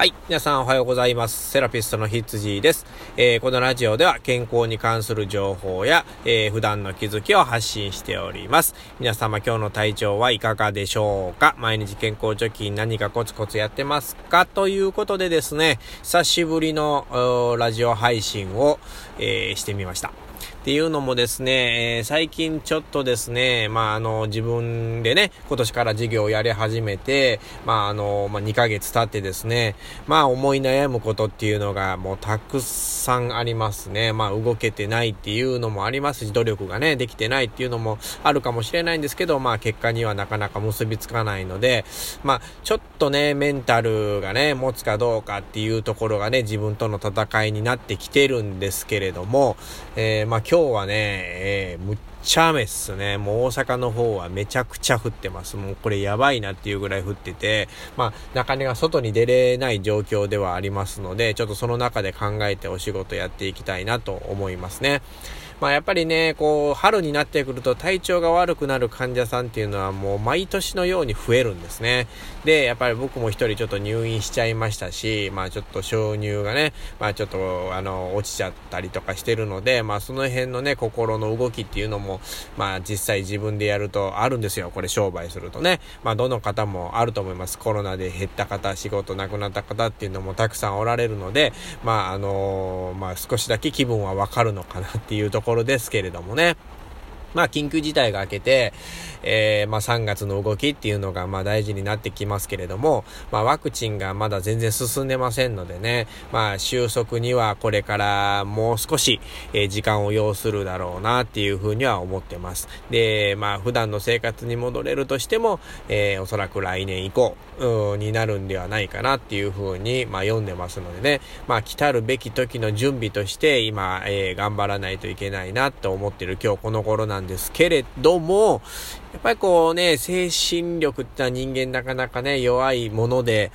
はい。皆さんおはようございます。セラピストのひつじです。えー、このラジオでは健康に関する情報や、えー、普段の気づきを発信しております。皆様今日の体調はいかがでしょうか？毎日健康貯金何かコツコツやってますか？ということでですね、久しぶりのラジオ配信を、えー、してみました。っていうのもですね、えー、最近ちょっとですね、まあ、あの、自分でね、今年から授業をやり始めて、まあ、あの、まあ、2ヶ月経ってですね、まあ、思い悩むことっていうのがもうたくさんありますね。まあ、動けてないっていうのもありますし、努力がね、できてないっていうのもあるかもしれないんですけど、まあ、結果にはなかなか結びつかないので、まあ、ちょっとね、メンタルがね、持つかどうかっていうところがね、自分との戦いになってきてるんですけれども、えー、まあ、今日はね、えー、むっちゃ雨っすね。もう大阪の方はめちゃくちゃ降ってます。もうこれやばいなっていうぐらい降ってて、まあ、なかなか外に出れない状況ではありますので、ちょっとその中で考えてお仕事やっていきたいなと思いますね。まあやっぱりね、こう、春になってくると体調が悪くなる患者さんっていうのはもう毎年のように増えるんですね。で、やっぱり僕も一人ちょっと入院しちゃいましたし、まあちょっと収入がね、まあちょっとあの、落ちちゃったりとかしてるので、まあその辺のね、心の動きっていうのも、まあ実際自分でやるとあるんですよ。これ商売するとね。まあどの方もあると思います。コロナで減った方、仕事なくなった方っていうのもたくさんおられるので、まああのー、まあ少しだけ気分はわかるのかなっていうところころですけれどもね。まあ、緊急事態が明けて、えー、まあ、3月の動きっていうのが、まあ、大事になってきますけれども、まあ、ワクチンがまだ全然進んでませんのでね、まあ、収束にはこれからもう少し、えー、時間を要するだろうなっていうふうには思ってます。で、まあ、普段の生活に戻れるとしても、えー、おそらく来年以降、うんになるんではないかなっていうふうに、まあ、読んでますのでね、まあ、来たるべき時の準備として、今、えー、頑張らないといけないなと思ってる今日この頃なんんですけれども、やっぱりこうね、精神力ってのは人間なかなかね、弱いもので、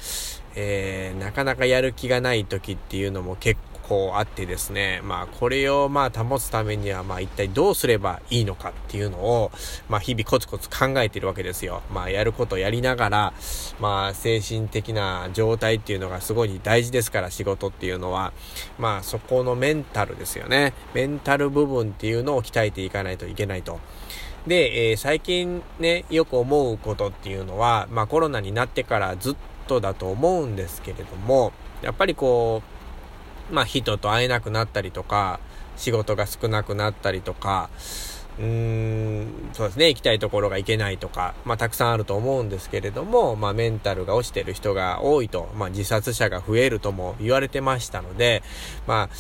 えー、なかなかやる気がない時っていうのも結構あってですね、まあこれをまあ保つためにはまあ一体どうすればいいのかっていうのを、まあ日々コツコツ考えてるわけですよ。まあやることやりながら、まあ精神的な状態っていうのがすごい大事ですから仕事っていうのは、まあそこのメンタルですよね。メンタル部分っていうのを鍛えていかないといけないと。で、えー、最近ね、よく思うことっていうのは、まあコロナになってからずっとだと思うんですけれども、やっぱりこう、まあ人と会えなくなったりとか、仕事が少なくなったりとか、うーん、そうですね、行きたいところが行けないとか、まあたくさんあると思うんですけれども、まあメンタルが落ちてる人が多いと、まあ自殺者が増えるとも言われてましたので、まあ、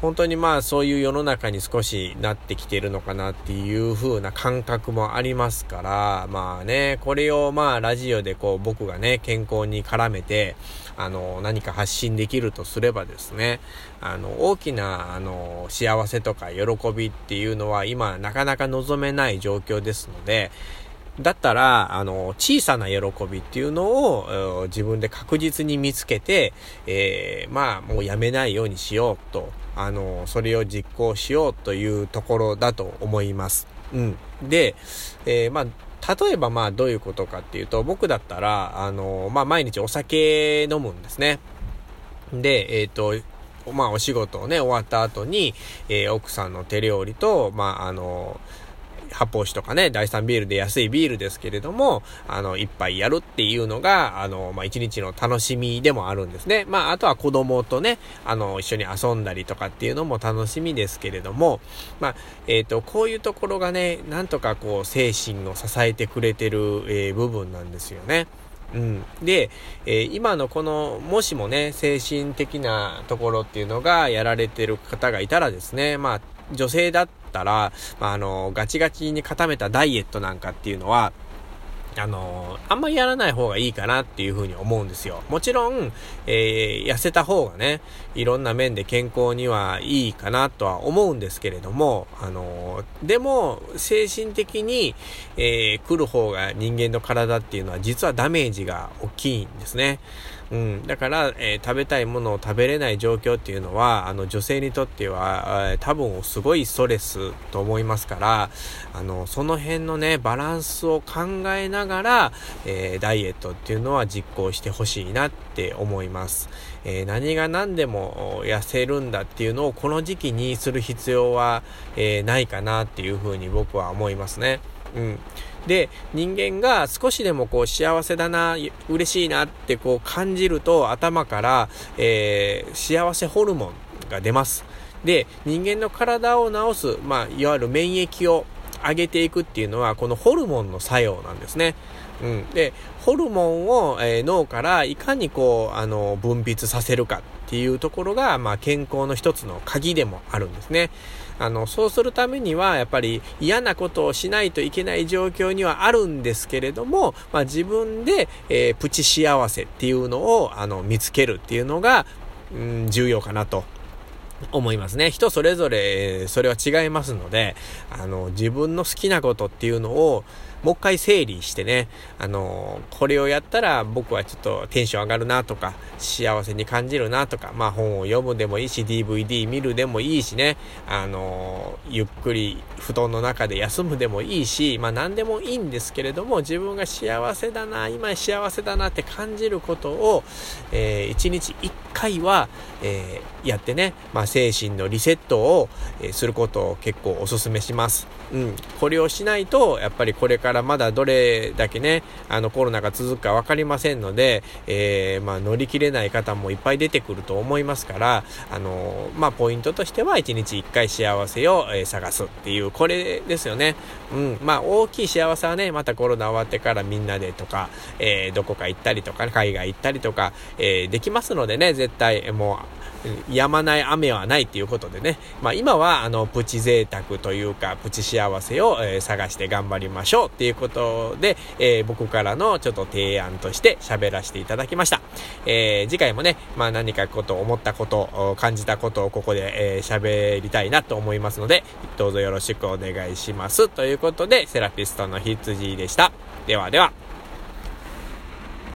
本当にまあそういう世の中に少しなってきてるのかなっていう風な感覚もありますから、まあね、これをまあラジオでこう僕がね、健康に絡めて、あの、何か発信できるとすればですね、あの、大きな、あの、幸せとか喜びっていうのは今なかなか望めない状況ですので、だったら、あの、小さな喜びっていうのを自分で確実に見つけて、えー、まあ、もうやめないようにしようとあの、それを実行しようというところだと思います。うん。で、えー、まあ、例えばまあどういうことかっていうと、僕だったら、あの、まあ毎日お酒飲むんですね。で、えっ、ー、と、まあお仕事をね、終わった後に、えー、奥さんの手料理と、まああの、発泡酒とかね、第3ビールで安いビールですけれども、あの、一杯やるっていうのが、あの、まあ、一日の楽しみでもあるんですね。まあ、あとは子供とね、あの、一緒に遊んだりとかっていうのも楽しみですけれども、まあ、えっ、ー、と、こういうところがね、なんとかこう、精神を支えてくれてる、えー、部分なんですよね。うん。で、えー、今のこの、もしもね、精神的なところっていうのがやられてる方がいたらですね、まあ、女性だったら、まあ、あの、ガチガチに固めたダイエットなんかっていうのは、あのあんまりやらない方がいいかなっていうふうに思うんですよ。もちろん、えー、痩せた方がね、いろんな面で健康にはいいかなとは思うんですけれども、あのでも、精神的に、えー、来る方が人間の体っていうのは実はダメージが大きいんですね。うん。だから、えー、食べたいものを食べれない状況っていうのは、あの、女性にとっては、えー、多分すごいストレスと思いますから、あの、その辺のね、バランスを考えながら、えー、ダイエットっていうのは実行してほしいなって思います。え何が何でも痩せるんだっていうのをこの時期にする必要は、えないかなっていうふうに僕は思いますね。うん。で、人間が少しでもこう幸せだな、嬉しいなってこう感じると頭から、えー、幸せホルモンが出ます。で、人間の体を治す、まあ、いわゆる免疫を上げていくっていうのは、このホルモンの作用なんですね。うん。で、ホルモンを、えー、脳からいかにこう、あの、分泌させるかっていうところが、まあ、健康の一つの鍵でもあるんですね。あの、そうするためには、やっぱり嫌なことをしないといけない状況にはあるんですけれども、まあ、自分で、えー、プチ幸せっていうのを、あの、見つけるっていうのが、うん、重要かなと。思いますね。人それぞれそれは違いますので、あの、自分の好きなことっていうのを、もう一回整理してね、あの、これをやったら僕はちょっとテンション上がるなとか、幸せに感じるなとか、まあ本を読むでもいいし、DVD 見るでもいいしね、あの、ゆっくり布団の中で休むでもいいし、まあ何でもいいんですけれども、自分が幸せだな、今幸せだなって感じることを、えー、1日1回は、えー、やってね、まあ精神のリセットを、えー、することを結構お勧めします。うん。これをしないと、やっぱりこれからからまだどれだけね、あのコロナが続くか分かりませんので、えー、まあ、乗り切れない方もいっぱい出てくると思いますから、あのまあ、ポイントとしては1日1回幸せを、え探すっていう、これですよね。うん。まあ、大きい幸せはね、またコロナ終わってからみんなでとか、えー、どこか行ったりとか、海外行ったりとか、えー、できますのでね、絶対、もう、止まない雨はないっていうことでね、まあ今はあのプチ贅沢というかプチ幸せを、えー、探して頑張りましょうっていうことで、えー、僕からのちょっと提案として喋らせていただきました。えー、次回もね、まあ何かこと思ったこと、感じたことをここで、え喋りたいなと思いますので、どうぞよろしくお願いします。ということで、セラピストの羊でした。ではでは。